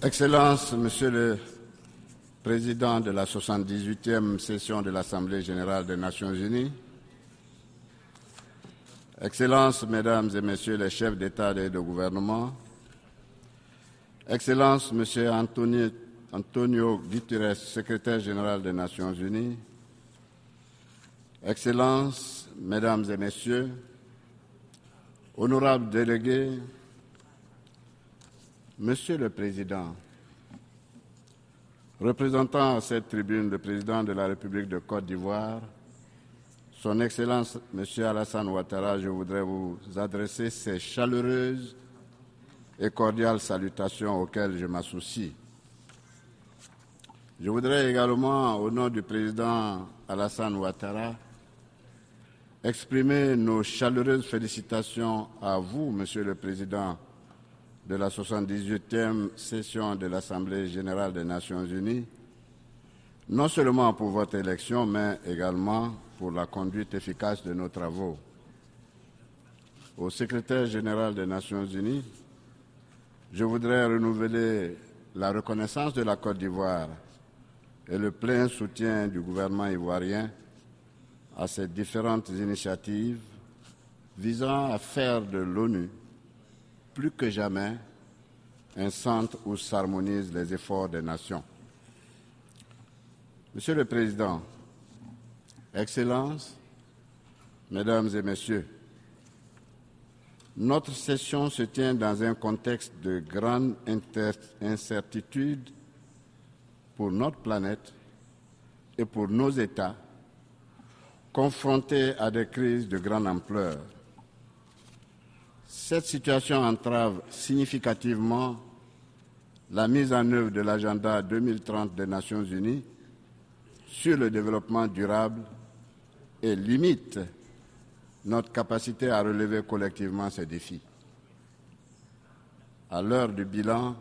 Excellences, Monsieur le Président de la 78e session de l'Assemblée générale des Nations unies, Excellences, Mesdames et Messieurs les chefs d'État et de gouvernement, Excellences, Monsieur Antonio, Antonio Guterres, secrétaire général des Nations unies, Excellences, Mesdames et Messieurs, honorables délégués, Monsieur le Président, représentant à cette tribune le Président de la République de Côte d'Ivoire, Son Excellence Monsieur Alassane Ouattara, je voudrais vous adresser ces chaleureuses et cordiales salutations auxquelles je m'associe. Je voudrais également, au nom du Président Alassane Ouattara, exprimer nos chaleureuses félicitations à vous, Monsieur le Président de la 78e session de l'Assemblée générale des Nations unies, non seulement pour votre élection, mais également pour la conduite efficace de nos travaux. Au secrétaire général des Nations unies, je voudrais renouveler la reconnaissance de la Côte d'Ivoire et le plein soutien du gouvernement ivoirien à ces différentes initiatives visant à faire de l'ONU plus que jamais un centre où s'harmonisent les efforts des nations. Monsieur le Président, Excellences, Mesdames et Messieurs, notre session se tient dans un contexte de grande incertitude pour notre planète et pour nos États confrontés à des crises de grande ampleur. Cette situation entrave significativement la mise en œuvre de l'agenda 2030 des Nations Unies sur le développement durable et limite notre capacité à relever collectivement ces défis. À l'heure du bilan,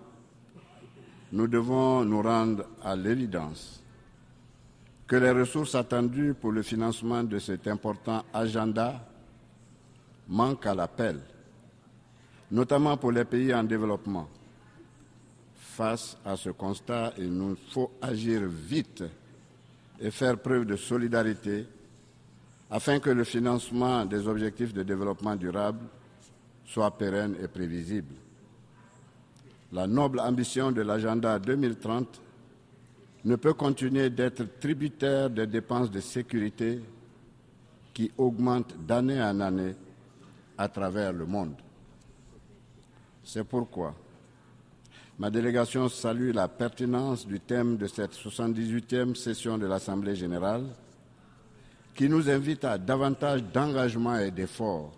nous devons nous rendre à l'évidence que les ressources attendues pour le financement de cet important agenda manquent à l'appel notamment pour les pays en développement. Face à ce constat, il nous faut agir vite et faire preuve de solidarité afin que le financement des objectifs de développement durable soit pérenne et prévisible. La noble ambition de l'agenda 2030 ne peut continuer d'être tributaire des dépenses de sécurité qui augmentent d'année en année à travers le monde. C'est pourquoi ma délégation salue la pertinence du thème de cette 78e session de l'Assemblée générale qui nous invite à davantage d'engagement et d'efforts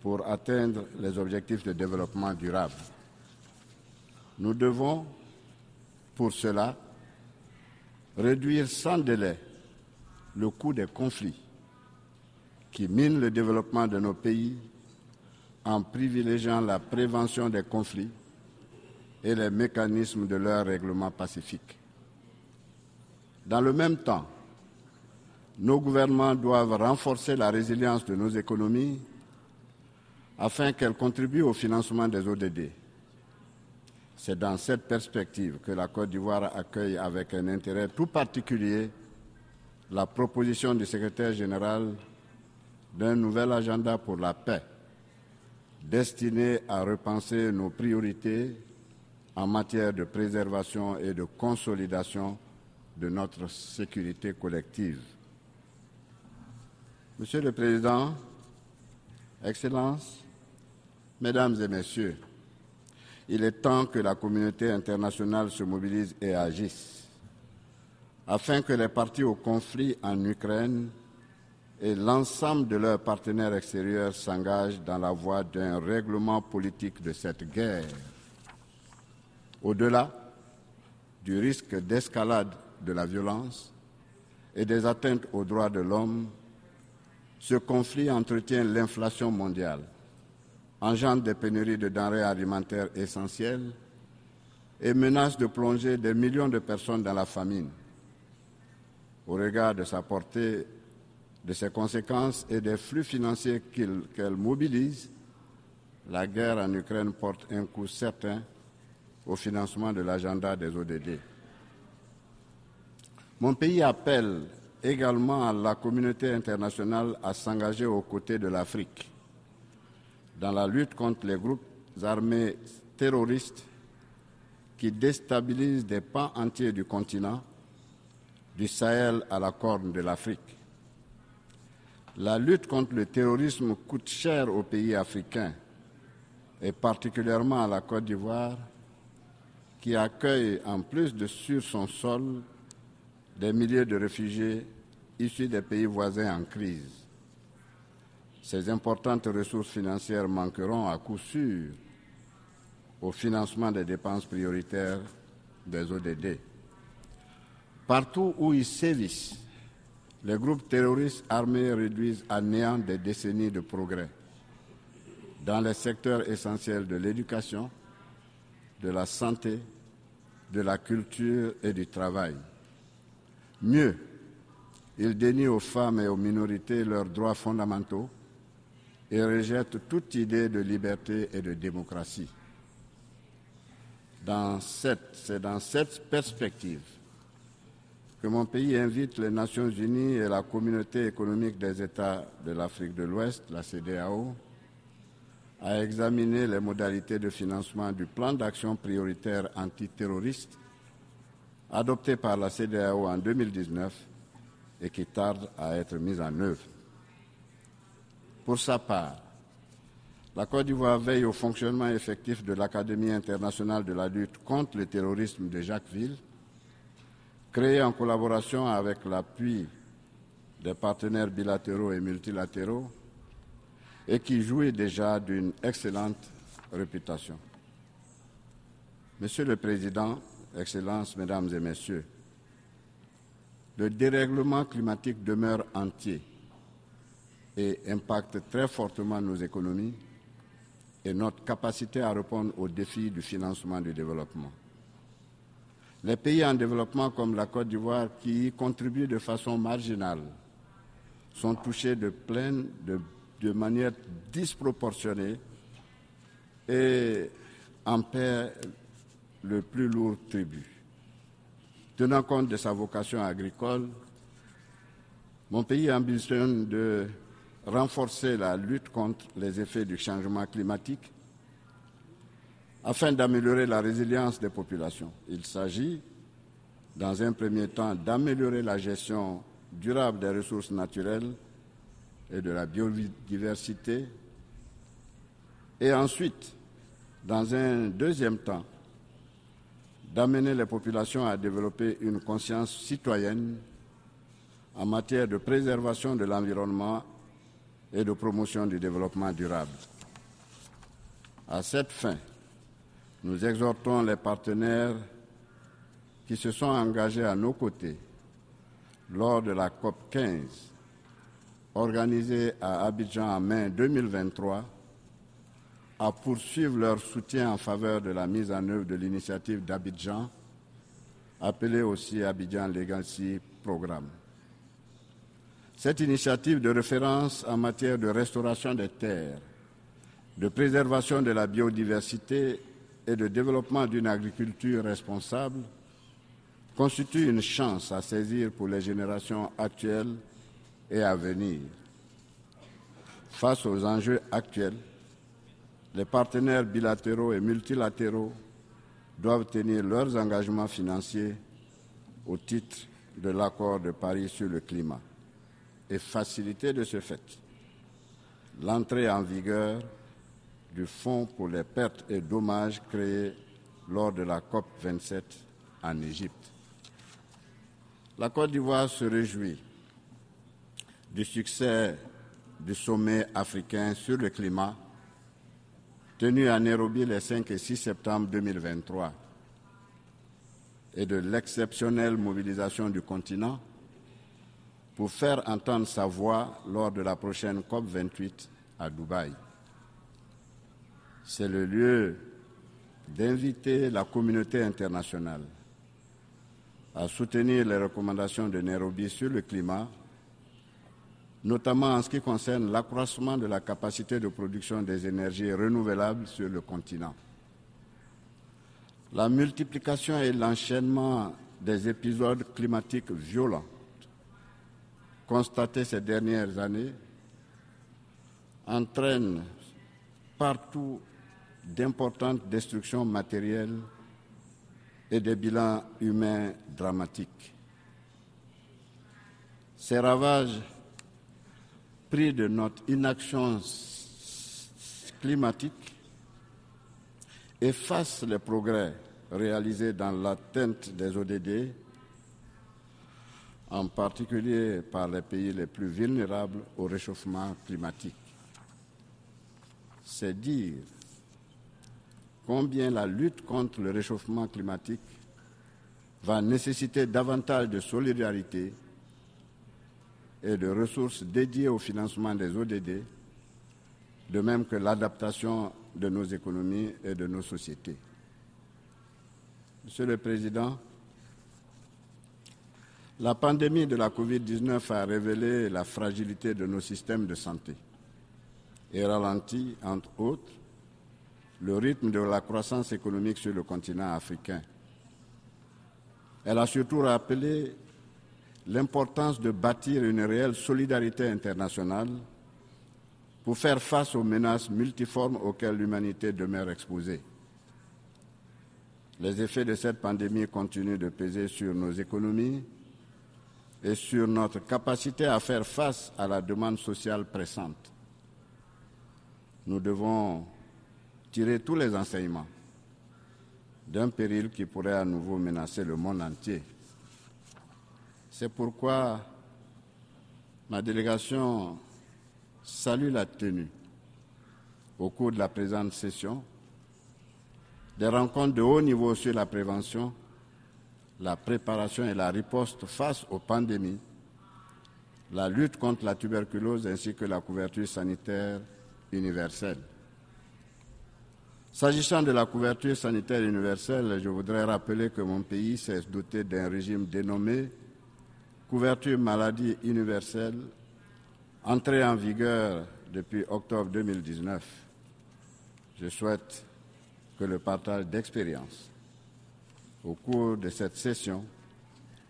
pour atteindre les objectifs de développement durable. Nous devons, pour cela, réduire sans délai le coût des conflits qui minent le développement de nos pays en privilégiant la prévention des conflits et les mécanismes de leur règlement pacifique. Dans le même temps, nos gouvernements doivent renforcer la résilience de nos économies afin qu'elles contribuent au financement des ODD. C'est dans cette perspective que la Côte d'Ivoire accueille avec un intérêt tout particulier la proposition du secrétaire général d'un nouvel agenda pour la paix destiné à repenser nos priorités en matière de préservation et de consolidation de notre sécurité collective. Monsieur le Président, Excellences, Mesdames et Messieurs, il est temps que la communauté internationale se mobilise et agisse afin que les partis au conflit en Ukraine et l'ensemble de leurs partenaires extérieurs s'engagent dans la voie d'un règlement politique de cette guerre. Au-delà du risque d'escalade de la violence et des atteintes aux droits de l'homme, ce conflit entretient l'inflation mondiale, engendre des pénuries de denrées alimentaires essentielles et menace de plonger des millions de personnes dans la famine. Au regard de sa portée de ses conséquences et des flux financiers qu'elle mobilise, la guerre en Ukraine porte un coup certain au financement de l'agenda des ODD. Mon pays appelle également la communauté internationale à s'engager aux côtés de l'Afrique dans la lutte contre les groupes armés terroristes qui déstabilisent des pans entiers du continent, du Sahel à la Corne de l'Afrique. La lutte contre le terrorisme coûte cher aux pays africains et particulièrement à la Côte d'Ivoire, qui accueille en plus de sur son sol des milliers de réfugiés issus des pays voisins en crise. Ces importantes ressources financières manqueront à coup sûr au financement des dépenses prioritaires des ODD. Partout où ils sévissent, les groupes terroristes armés réduisent à néant des décennies de progrès dans les secteurs essentiels de l'éducation, de la santé, de la culture et du travail. Mieux, ils dénient aux femmes et aux minorités leurs droits fondamentaux et rejettent toute idée de liberté et de démocratie. c'est dans cette perspective que mon pays invite les Nations Unies et la communauté économique des États de l'Afrique de l'Ouest, la CDAO, à examiner les modalités de financement du plan d'action prioritaire antiterroriste adopté par la CDAO en 2019 et qui tarde à être mis en œuvre. Pour sa part, la Côte d'Ivoire veille au fonctionnement effectif de l'Académie internationale de la lutte contre le terrorisme de Jacquesville, créée en collaboration avec l'appui des partenaires bilatéraux et multilatéraux et qui jouit déjà d'une excellente réputation. Monsieur le Président, Excellences, Mesdames et Messieurs, le dérèglement climatique demeure entier et impacte très fortement nos économies et notre capacité à répondre aux défis du financement du développement. Les pays en développement comme la Côte d'Ivoire, qui y contribuent de façon marginale, sont touchés de de manière disproportionnée et en paie le plus lourd tribut. Tenant compte de sa vocation agricole, mon pays ambitionne de renforcer la lutte contre les effets du changement climatique afin d'améliorer la résilience des populations. Il s'agit, dans un premier temps, d'améliorer la gestion durable des ressources naturelles et de la biodiversité. Et ensuite, dans un deuxième temps, d'amener les populations à développer une conscience citoyenne en matière de préservation de l'environnement et de promotion du développement durable. À cette fin, nous exhortons les partenaires qui se sont engagés à nos côtés lors de la COP 15 organisés à Abidjan en mai 2023 à poursuivre leur soutien en faveur de la mise en œuvre de l'initiative d'Abidjan, appelée aussi Abidjan Legacy Programme. Cette initiative de référence en matière de restauration des terres, de préservation de la biodiversité et de développement d'une agriculture responsable constitue une chance à saisir pour les générations actuelles et à venir. Face aux enjeux actuels, les partenaires bilatéraux et multilatéraux doivent tenir leurs engagements financiers au titre de l'accord de Paris sur le climat et faciliter de ce fait l'entrée en vigueur du Fonds pour les pertes et dommages créé lors de la COP 27 en Égypte. La Côte d'Ivoire se réjouit du succès du sommet africain sur le climat tenu à Nairobi les 5 et 6 septembre 2023 et de l'exceptionnelle mobilisation du continent pour faire entendre sa voix lors de la prochaine COP 28 à Dubaï. C'est le lieu d'inviter la communauté internationale à soutenir les recommandations de Nairobi sur le climat notamment en ce qui concerne l'accroissement de la capacité de production des énergies renouvelables sur le continent. La multiplication et l'enchaînement des épisodes climatiques violents constatés ces dernières années entraînent partout d'importantes destructions matérielles et des bilans humains dramatiques. Ces ravages pris de notre inaction climatique effacent les progrès réalisés dans l'atteinte des ODD, en particulier par les pays les plus vulnérables au réchauffement climatique. C'est dire combien la lutte contre le réchauffement climatique va nécessiter davantage de solidarité et de ressources dédiées au financement des ODD, de même que l'adaptation de nos économies et de nos sociétés. Monsieur le Président, la pandémie de la COVID-19 a révélé la fragilité de nos systèmes de santé et ralenti, entre autres, le rythme de la croissance économique sur le continent africain. Elle a surtout rappelé l'importance de bâtir une réelle solidarité internationale pour faire face aux menaces multiformes auxquelles l'humanité demeure exposée. Les effets de cette pandémie continuent de peser sur nos économies et sur notre capacité à faire face à la demande sociale pressante. Nous devons tirer tous les enseignements d'un péril qui pourrait à nouveau menacer le monde entier. C'est pourquoi ma délégation salue la tenue au cours de la présente session des rencontres de haut niveau sur la prévention, la préparation et la riposte face aux pandémies, la lutte contre la tuberculose ainsi que la couverture sanitaire universelle. S'agissant de la couverture sanitaire universelle, je voudrais rappeler que mon pays s'est doté d'un régime dénommé couverture maladie universelle, entré en vigueur depuis octobre 2019. Je souhaite que le partage d'expérience au cours de cette session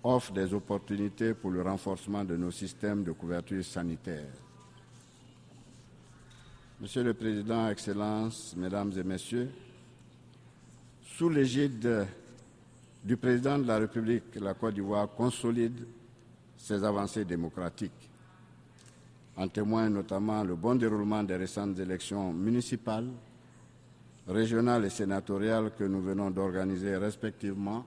offre des opportunités pour le renforcement de nos systèmes de couverture sanitaire. Monsieur le Président, Excellences, Mesdames et Messieurs, sous l'égide du Président de la République, la Côte d'Ivoire consolide ses avancées démocratiques. En témoigne notamment le bon déroulement des récentes élections municipales, régionales et sénatoriales que nous venons d'organiser respectivement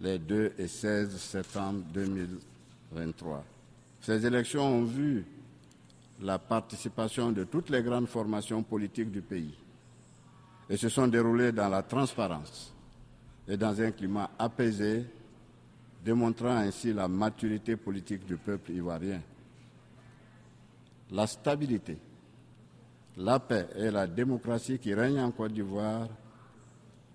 les 2 et 16 septembre 2023. Ces élections ont vu la participation de toutes les grandes formations politiques du pays et se sont déroulées dans la transparence et dans un climat apaisé, démontrant ainsi la maturité politique du peuple ivoirien. La stabilité, la paix et la démocratie qui règnent en Côte d'Ivoire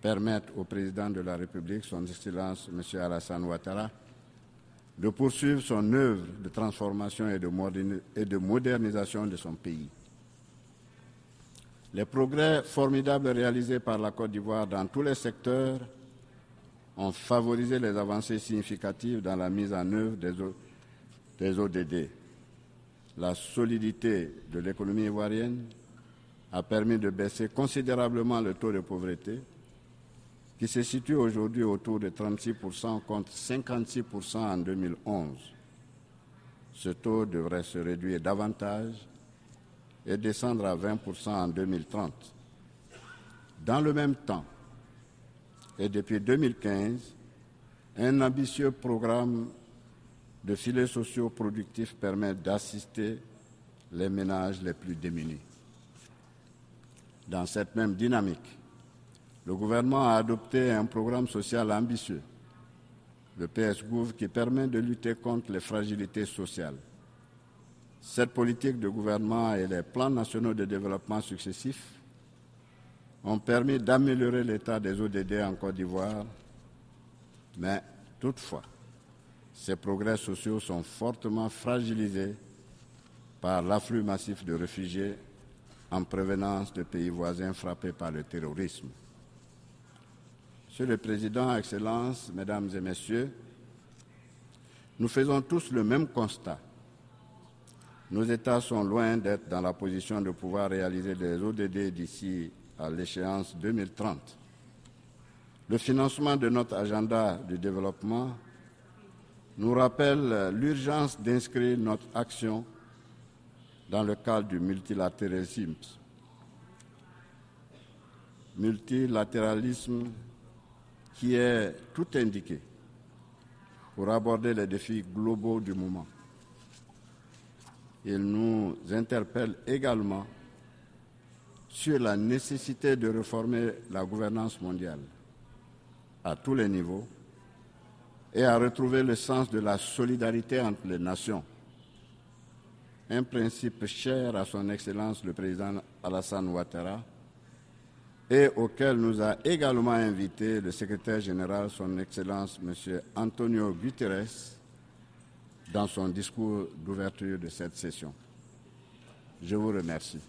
permettent au président de la République, son Excellence M. Alassane Ouattara, de poursuivre son œuvre de transformation et de modernisation de son pays. Les progrès formidables réalisés par la Côte d'Ivoire dans tous les secteurs ont favorisé les avancées significatives dans la mise en œuvre des ODD. La solidité de l'économie ivoirienne a permis de baisser considérablement le taux de pauvreté qui se situe aujourd'hui autour de 36% contre 56% en 2011. Ce taux devrait se réduire davantage et descendre à 20% en 2030. Dans le même temps, et depuis 2015, un ambitieux programme de filets sociaux productifs permet d'assister les ménages les plus démunis. Dans cette même dynamique, le gouvernement a adopté un programme social ambitieux, le PSGOUV, qui permet de lutter contre les fragilités sociales. Cette politique de gouvernement et les plans nationaux de développement successifs ont permis d'améliorer l'état des ODD en Côte d'Ivoire, mais toutefois, ces progrès sociaux sont fortement fragilisés par l'afflux massif de réfugiés en prévenance de pays voisins frappés par le terrorisme. Monsieur le Président, Excellences, Mesdames et Messieurs, nous faisons tous le même constat. Nos États sont loin d'être dans la position de pouvoir réaliser des ODD d'ici à l'échéance 2030. Le financement de notre agenda de développement nous rappelle l'urgence d'inscrire notre action dans le cadre du multilatéralisme. Multilatéralisme qui est tout indiqué pour aborder les défis globaux du moment. Il nous interpelle également sur la nécessité de réformer la gouvernance mondiale à tous les niveaux et à retrouver le sens de la solidarité entre les nations, un principe cher à son Excellence le président Alassane Ouattara et auquel nous a également invité le secrétaire général, son Excellence M. Antonio Guterres, dans son discours d'ouverture de cette session. Je vous remercie.